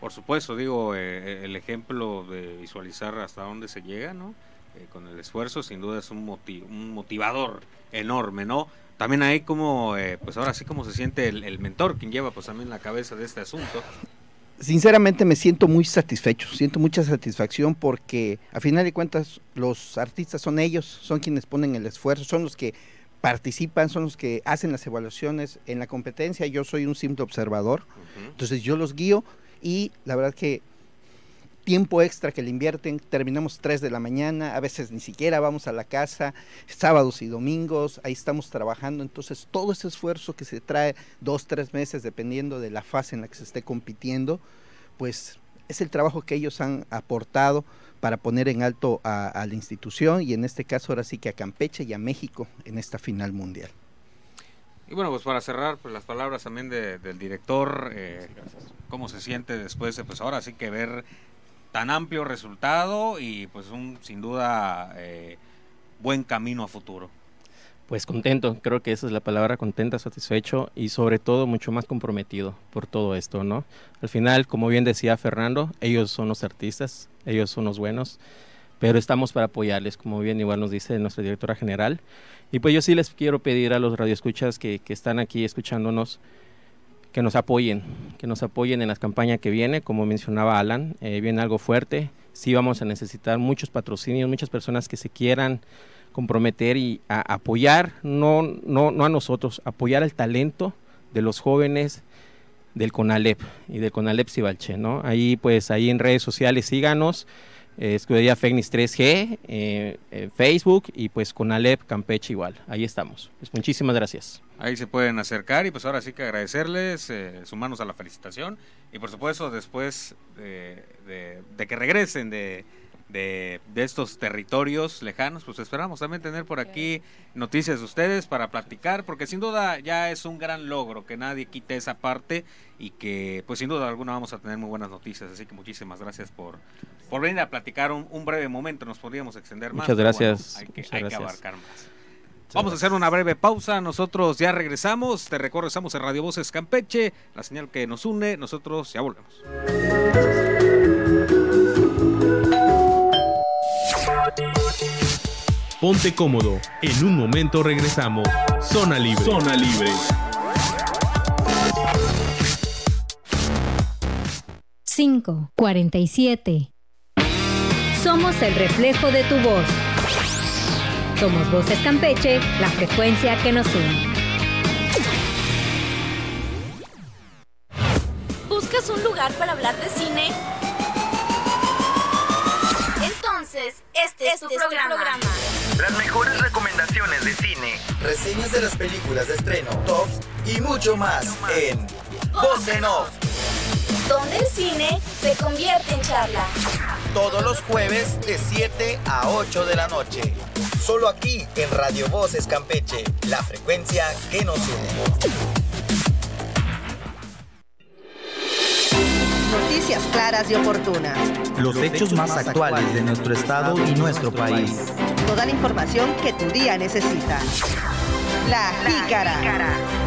Por supuesto, digo, eh, el ejemplo de visualizar hasta dónde se llega, ¿no? Eh, con el esfuerzo, sin duda es un, un motivador enorme, ¿no? También ahí como, eh, pues ahora sí como se siente el, el, mentor, quien lleva pues también la cabeza de este asunto. Sinceramente me siento muy satisfecho, siento mucha satisfacción porque a final de cuentas los artistas son ellos, son quienes ponen el esfuerzo, son los que participan, son los que hacen las evaluaciones en la competencia, yo soy un simple observador, entonces yo los guío y la verdad que tiempo extra que le invierten, terminamos 3 de la mañana, a veces ni siquiera vamos a la casa, sábados y domingos, ahí estamos trabajando, entonces todo ese esfuerzo que se trae dos, tres meses, dependiendo de la fase en la que se esté compitiendo, pues es el trabajo que ellos han aportado para poner en alto a, la institución y en este caso ahora sí que a Campeche y a México en esta final mundial. Y bueno, pues para cerrar, pues las palabras también del director, eh, cómo se siente después de, pues ahora sí que ver tan amplio resultado y pues un sin duda eh, buen camino a futuro. Pues contento, creo que esa es la palabra, contenta, satisfecho y sobre todo mucho más comprometido por todo esto, ¿no? Al final, como bien decía Fernando, ellos son los artistas, ellos son los buenos, pero estamos para apoyarles, como bien igual nos dice nuestra directora general. Y pues yo sí les quiero pedir a los radioescuchas que, que están aquí escuchándonos, que nos apoyen, que nos apoyen en la campaña que viene, como mencionaba Alan, eh, viene algo fuerte, sí vamos a necesitar muchos patrocinios, muchas personas que se quieran comprometer y apoyar, no, no, no a nosotros, apoyar el talento de los jóvenes del CONALEP y del CONALEP Cibalche, ¿no? Ahí pues ahí en redes sociales síganos, eh, Escudería Fegnis 3G, eh, Facebook y pues CONALEP Campeche igual, ahí estamos. Pues muchísimas gracias. Ahí se pueden acercar y pues ahora sí que agradecerles, eh, sumarnos a la felicitación y por supuesto después de que regresen de de, estos territorios lejanos, pues esperamos también tener por aquí noticias de ustedes para platicar, porque sin duda ya es un gran logro que nadie quite esa parte y que pues sin duda alguna vamos a tener muy buenas noticias, así que muchísimas gracias por, por venir a platicar un, breve momento, nos podríamos extender más. Muchas gracias. hay que, hay que abarcar más. Vamos a hacer una breve pausa, nosotros ya regresamos, te recuerdo, estamos en Radio Voces Campeche, la señal que nos une, nosotros ya volvemos. Ponte cómodo. En un momento regresamos. Zona Libre. Zona Libre. 5, 47. Somos el reflejo de tu voz. Somos Voces Campeche, la frecuencia que nos une. ¿Buscas un lugar para hablar de cine? Entonces, este, es, tu, este programa. Las mejores recomendaciones de cine, reseñas de las películas de estreno, tops y mucho más en Voz en Off. Donde el cine se convierte en charla. Todos los jueves de 7 a 8 de la noche. Solo aquí en Radio Voces Campeche, la frecuencia que nos une. Noticias claras y oportunas. Los hechos más actuales de nuestro estado y nuestro país. Toda la información que tu día necesita. La Jícara.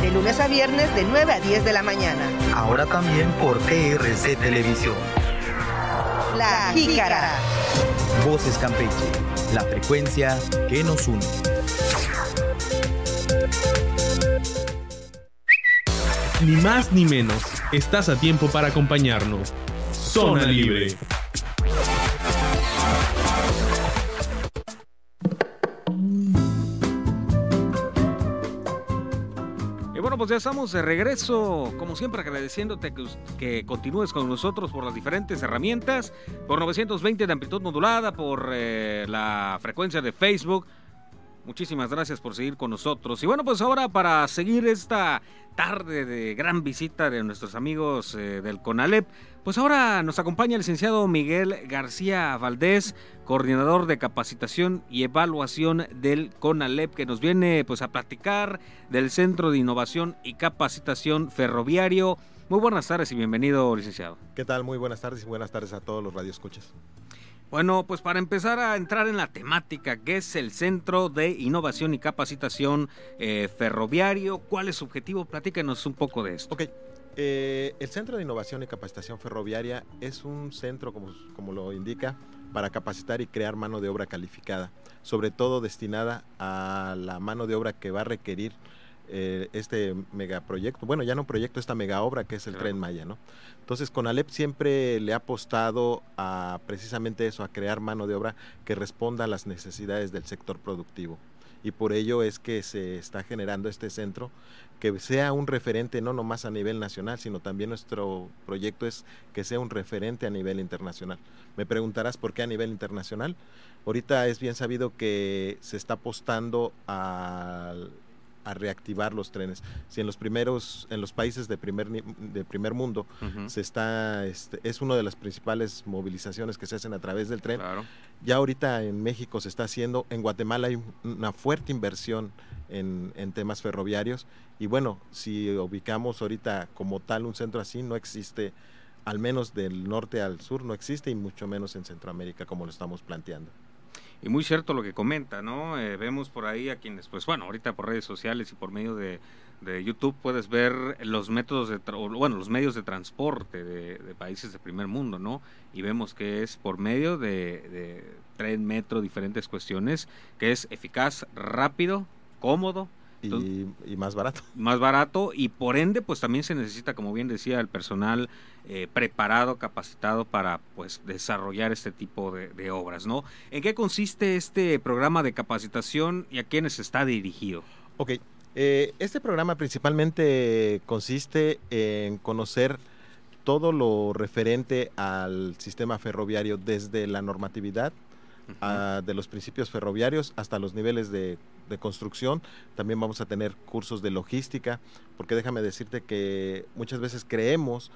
De lunes a viernes de 9 a 10 de la mañana. Ahora también por TRC Televisión. La Jícara. Voces Campeche. La frecuencia que nos une. Ni más ni menos. Estás a tiempo para acompañarnos. Zona Libre. Y bueno, pues ya estamos de regreso, como siempre agradeciéndote que, continúes con nosotros por las diferentes herramientas, por 920 de amplitud modulada, por eh, la frecuencia de Facebook, Muchísimas gracias por seguir con nosotros. Y bueno, pues ahora para seguir esta tarde de gran visita de nuestros amigos eh, del CONALEP, pues ahora nos acompaña el licenciado Miguel García Valdés, coordinador de capacitación y evaluación del CONALEP, que nos viene pues a platicar del Centro de Innovación y Capacitación Ferroviario. Muy buenas tardes y bienvenido, licenciado. ¿Qué tal? Muy buenas tardes y buenas tardes a todos los radioescuchas. Bueno, pues para empezar a entrar en la temática, ¿qué es el Centro de Innovación y Capacitación eh, Ferroviario? ¿Cuál es su objetivo? Platícanos un poco de esto. Ok. Eh, el Centro de Innovación y Capacitación Ferroviaria es un centro, como, como lo indica, para capacitar y crear mano de obra calificada, sobre todo destinada a la mano de obra que va a requerir eh, este megaproyecto, bueno, ya no proyecto, esta mega obra que es el Tren Maya, ¿no? Entonces, Conalep siempre le ha apostado a precisamente eso, a crear mano de obra que responda a las necesidades del sector productivo. Y por ello es que se está generando este centro que sea un referente no nomás a nivel nacional, sino también nuestro proyecto es que sea un referente a nivel internacional. Me preguntarás por qué a nivel internacional. Ahorita es bien sabido que se está apostando al a reactivar los trenes. Si en los primeros, en los países de primer, de primer mundo, se está, este, es una de las principales movilizaciones que se hacen a través del tren. Ya ahorita en México se está haciendo, en Guatemala hay una fuerte inversión en, en temas ferroviarios y bueno, si ubicamos ahorita como tal un centro así, no existe, al menos del norte al sur no existe y mucho menos en Centroamérica como lo estamos planteando. Y muy cierto lo que comenta, ¿no? Eh, vemos por ahí a quienes, pues bueno, ahorita por redes sociales y por medio de, YouTube puedes ver los métodos de, bueno, los medios de transporte de, países de primer mundo, ¿no? Y vemos que es por medio de, de tren, metro, diferentes cuestiones, que es eficaz, rápido, cómodo, y, más barato. Más barato y por ende pues también se necesita, como bien decía, el personal eh, preparado, capacitado para pues desarrollar este tipo de, obras, ¿no? ¿En qué consiste este programa de capacitación y a quiénes está dirigido? Ok, eh, este programa principalmente consiste en conocer todo lo referente al sistema ferroviario desde la normatividad, de los principios ferroviarios hasta los niveles de, de, construcción. También vamos a tener cursos de logística, porque déjame decirte que muchas veces creemos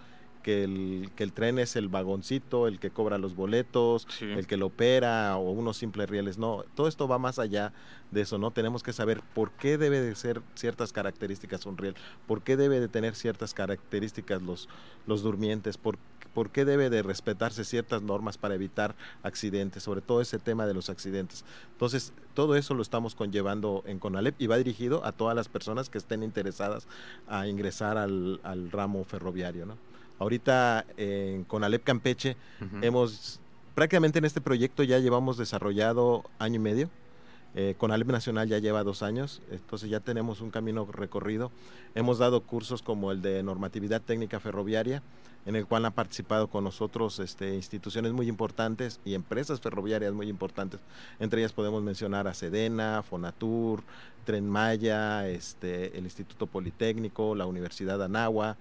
que el, que el tren es el vagoncito, el que cobra los boletos, el que lo opera o unos simples rieles. No, todo esto va más allá de eso, ¿no? Tenemos que saber por qué debe de ser ciertas características un riel, por qué debe de tener ciertas características los, los durmientes, por, por qué debe de respetarse ciertas normas para evitar accidentes, sobre todo ese tema de los accidentes. Entonces, todo eso lo estamos conllevando en CONALEP y va dirigido a todas las personas que estén interesadas a ingresar al, al ramo ferroviario, ¿no? Ahorita en Conalep Campeche hemos, prácticamente en este proyecto ya llevamos desarrollado año y medio. Eh, Conalep Nacional ya lleva dos años, entonces ya tenemos un camino recorrido. Hemos dado cursos como el de normatividad técnica ferroviaria, en el cual han participado con nosotros este, instituciones muy importantes y empresas ferroviarias muy importantes. Entre ellas podemos mencionar a Sedena, Fonatur, Tren Maya, este, el Instituto Politécnico, la Universidad de Anagua,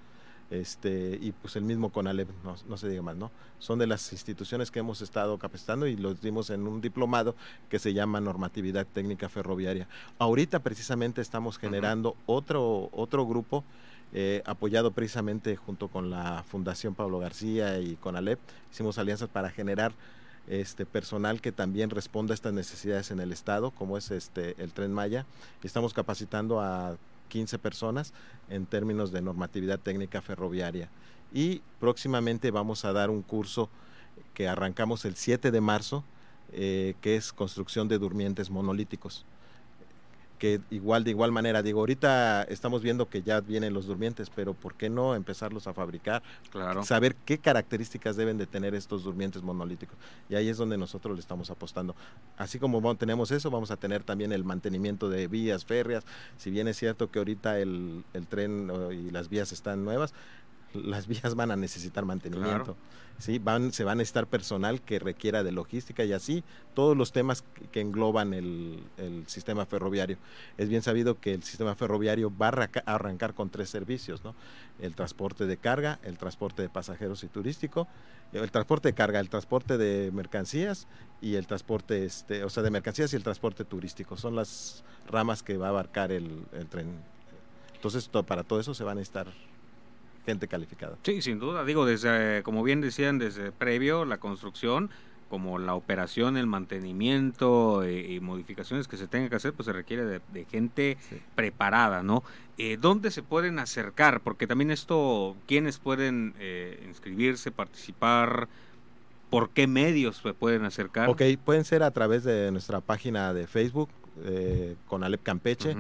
este, y pues el mismo CONALEP, no, se diga más, ¿no? Son de las instituciones que hemos estado capacitando y los dimos en un diplomado que se llama Normatividad Técnica Ferroviaria. Ahorita precisamente estamos generando otro, otro grupo eh, apoyado precisamente junto con la Fundación Pablo García y CONALEP, hicimos alianzas para generar este personal que también responda a estas necesidades en el estado, como es este el Tren Maya. Estamos capacitando a 15 personas en términos de normatividad técnica ferroviaria. Y próximamente vamos a dar un curso que arrancamos el 7 de marzo, eh, que es construcción de durmientes monolíticos que igual de igual manera, digo, ahorita estamos viendo que ya vienen los durmientes, pero ¿por qué no empezarlos a fabricar? Claro. Saber qué características deben de tener estos durmientes monolíticos. Y ahí es donde nosotros le estamos apostando. Así como tenemos eso, vamos a tener también el mantenimiento de vías férreas. Si bien es cierto que ahorita el, el tren y las vías están nuevas, las vías van a necesitar mantenimiento. ¿sí? Van, se va a necesitar personal que requiera de logística y así todos los temas que, engloban el, sistema ferroviario. Es bien sabido que el sistema ferroviario va a arrancar con tres servicios, ¿no? El transporte de carga, el transporte de pasajeros y turístico, el transporte de carga, el transporte de mercancías y el transporte, este, o sea, de mercancías y el transporte turístico. Son las ramas que va a abarcar el, el tren. Entonces, para todo eso se van a necesitar gente calificada. Sí, sin duda. Digo, desde, como bien decían, desde previo la construcción, como la operación, el mantenimiento eh, y modificaciones que se tengan que hacer, pues se requiere de, gente preparada, ¿no? Eh, ¿Dónde se pueden acercar? Porque también esto, ¿quiénes pueden eh, inscribirse, participar? ¿Por qué medios se pueden acercar? Ok, pueden ser a través de nuestra página de Facebook, con Alep Campeche.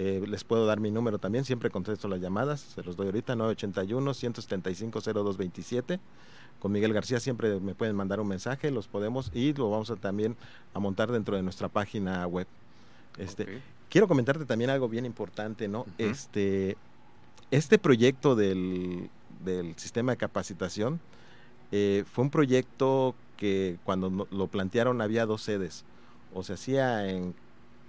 Eh, les puedo dar mi número también, siempre contesto las llamadas, se los doy ahorita, 981-175-0227. Con Miguel García siempre me pueden mandar un mensaje, los podemos y lo vamos a también a montar dentro de nuestra página web. Este, Quiero comentarte también algo bien importante, ¿no? Este, este proyecto del, sistema de capacitación eh, fue un proyecto que cuando lo plantearon había dos sedes, o se hacía en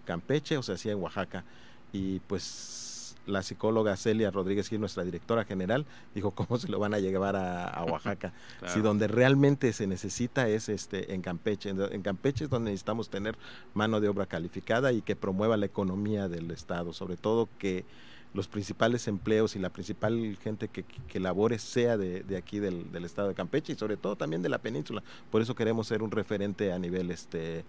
Campeche o se hacía en Oaxaca. Y pues la psicóloga Celia Rodríguez Gil, nuestra directora general, dijo cómo se lo van a llevar a, Oaxaca. Si donde realmente se necesita es este en Campeche. En, Campeche es donde necesitamos tener mano de obra calificada y que promueva la economía del estado, sobre todo que los principales empleos y la principal gente que, que labore sea de, aquí del, estado de Campeche y sobre todo también de la península. Por eso queremos ser un referente a nivel este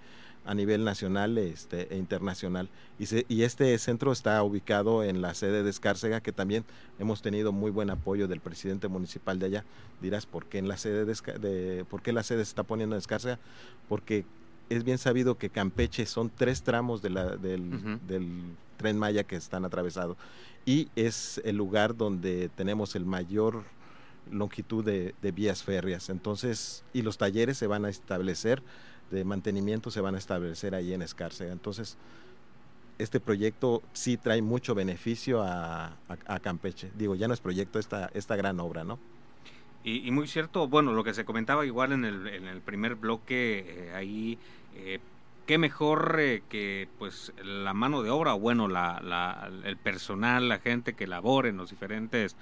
a nivel nacional este, e internacional. Y, y este centro está ubicado en la sede de Escárcega, que también hemos tenido muy buen apoyo del presidente municipal de allá. Dirás, ¿por qué, en la sede de, ¿por qué la sede se está poniendo en Escárcega? Porque es bien sabido que Campeche son tres tramos de la, del, tren Maya que están atravesados y es el lugar donde tenemos el mayor longitud de, vías férreas. Entonces, y los talleres se van a establecer de mantenimiento se van a establecer ahí en Escárcega. Entonces, este proyecto sí trae mucho beneficio a, Campeche. Digo, ya no es proyecto esta, esta gran obra, ¿no? Y, muy cierto, bueno, lo que se comentaba igual en el, en el primer bloque, eh, ahí, eh, qué mejor eh, que pues la mano de obra, bueno, la, el personal, la gente que labore en los diferentes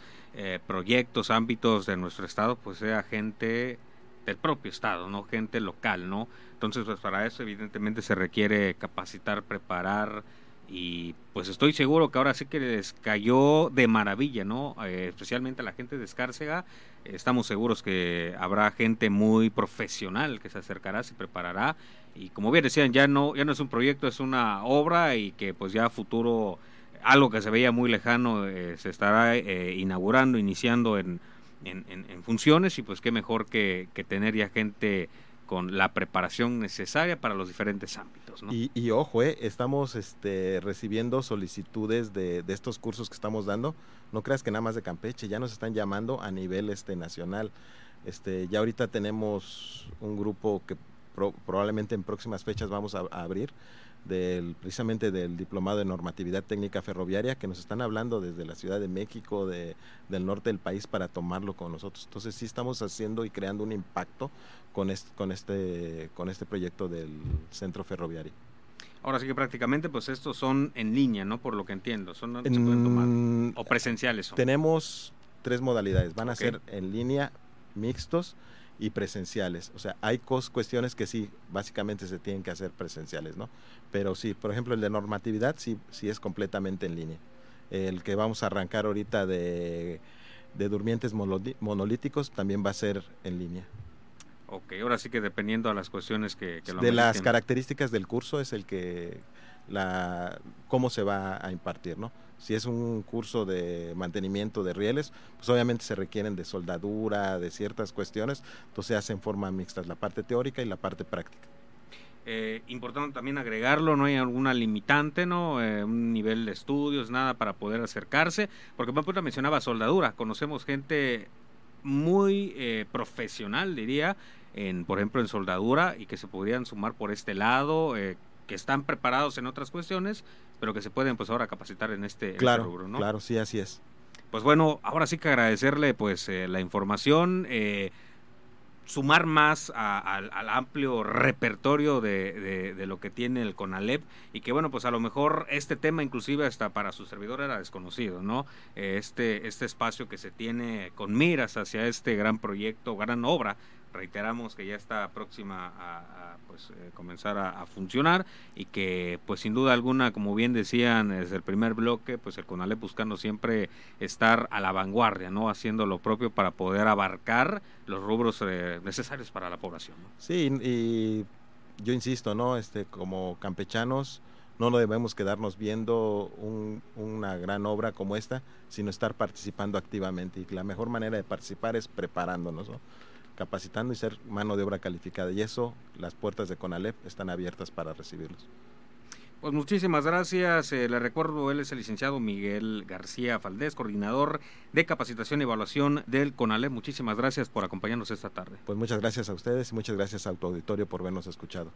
proyectos, ámbitos de nuestro estado, pues sea gente del propio estado, ¿no? Gente local, ¿no? Entonces, pues para eso evidentemente se requiere capacitar, preparar y pues estoy seguro que ahora sí que les cayó de maravilla, ¿no? Eh, especialmente a la gente de Escárcega. Estamos seguros que habrá gente muy profesional que se acercará, se preparará y como bien decían, ya no ya no es un proyecto, es una obra y que pues ya a futuro algo que se veía muy lejano eh, se estará eh, inaugurando, iniciando en en, funciones y pues qué mejor que, tener ya gente con la preparación necesaria para los diferentes ámbitos. Y, ojo, eh, estamos este, recibiendo solicitudes de, estos cursos que estamos dando. No creas que nada más de Campeche, ya nos están llamando a nivel este, nacional. Este, ya ahorita tenemos un grupo que probablemente en próximas fechas vamos a abrir del precisamente del diplomado de normatividad técnica ferroviaria que nos están hablando desde la Ciudad de México, de, del norte del país para tomarlo con nosotros. Entonces sí estamos haciendo y creando un impacto con este, con este, con este proyecto del centro ferroviario. Ahora sí que prácticamente pues estos son en línea, ¿no? Por lo que entiendo, son se pueden tomar o presenciales. Tenemos tres modalidades, van a ser en línea, mixtos y presenciales. O sea, hay cuestiones que sí, básicamente se tienen que hacer presenciales, ¿no? Pero sí, por ejemplo, el de normatividad sí, sí es completamente en línea. El que vamos a arrancar ahorita de, de durmientes monolíticos también va a ser en línea. Ok, ahora sí que dependiendo a las cuestiones que, que De las características del curso es el que, la, cómo se va a impartir, ¿no? Si es un curso de mantenimiento de rieles, pues obviamente se requieren de soldadura, de ciertas cuestiones, entonces se hace en forma mixta la parte teórica y la parte práctica. Eh, importante también agregarlo, no hay alguna limitante, ¿no? Eh, un nivel de estudios, nada para poder acercarse, porque Paputa mencionaba soldadura, conocemos gente muy eh, profesional, diría, en, por ejemplo, en soldadura y que se podrían sumar por este lado, que están preparados en otras cuestiones, pero que se pueden pues ahora capacitar en este, este claro, rubro, ¿no? Claro, sí, así es. Pues bueno, ahora sí que agradecerle pues eh, la información, eh, sumar más al amplio repertorio de, de, lo que tiene el CONALEP y que bueno, pues a lo mejor este tema inclusive hasta para su servidor era desconocido, ¿no? Este, este espacio que se tiene con miras hacia este gran proyecto, gran obra reiteramos que ya está próxima a, pues, eh, comenzar a, funcionar y que pues sin duda alguna como bien decían desde el primer bloque pues el CONALEP buscando siempre estar a la vanguardia no haciendo lo propio para poder abarcar los rubros eh, necesarios para la población sí y yo insisto no este como campechanos no debemos quedarnos viendo una gran obra como esta, sino estar participando activamente. Y la mejor manera de participar es preparándonos. ¿no? Capacitando y ser mano de obra calificada. Y eso, las puertas de CONALEP están abiertas para recibirlos. Pues muchísimas gracias. Eh, le recuerdo, él es el licenciado Miguel García Faldés, coordinador de capacitación y evaluación del CONALE. Muchísimas gracias por acompañarnos esta tarde. Pues muchas gracias a ustedes y muchas gracias a tu auditorio por vernos escuchado.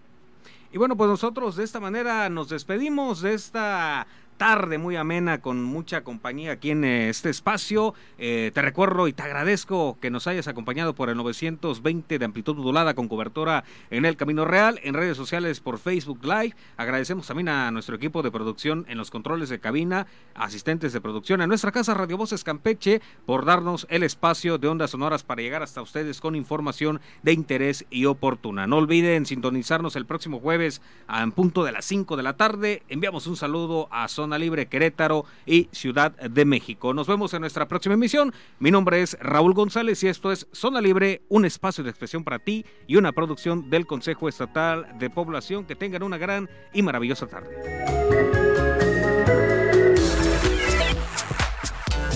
Y bueno, pues nosotros de esta manera nos despedimos de esta tarde muy amena con mucha compañía aquí en eh, este espacio. Eh, te recuerdo y te agradezco que nos hayas acompañado por el 920 de amplitud modulada con cobertura en el Camino Real, en redes sociales por Facebook Live. Agradecemos también a nuestro equipo de producción en los controles de cabina, asistentes de producción, a nuestra casa Radio Voces Campeche por darnos el espacio de ondas sonoras para llegar hasta ustedes con información de interés y oportuna. No olviden sintonizarnos el próximo jueves en punto de las 5 de la tarde. Enviamos un saludo a Zona Libre Querétaro y Ciudad de México. Nos vemos en nuestra próxima emisión. Mi nombre es Raúl González y esto es Zona Libre, un espacio de expresión para ti y una producción del Consejo Estatal de Población. Que tengan una gran y maravillosa tarde.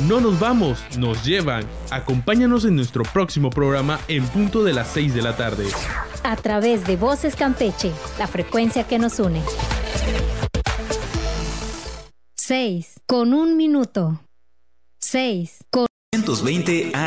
No nos vamos, nos llevan. Acompáñanos en nuestro próximo programa en punto de las 6 de la tarde. A través de Voces Campeche, la frecuencia que nos une. 6. Con un minuto. 6. Con 120 AM.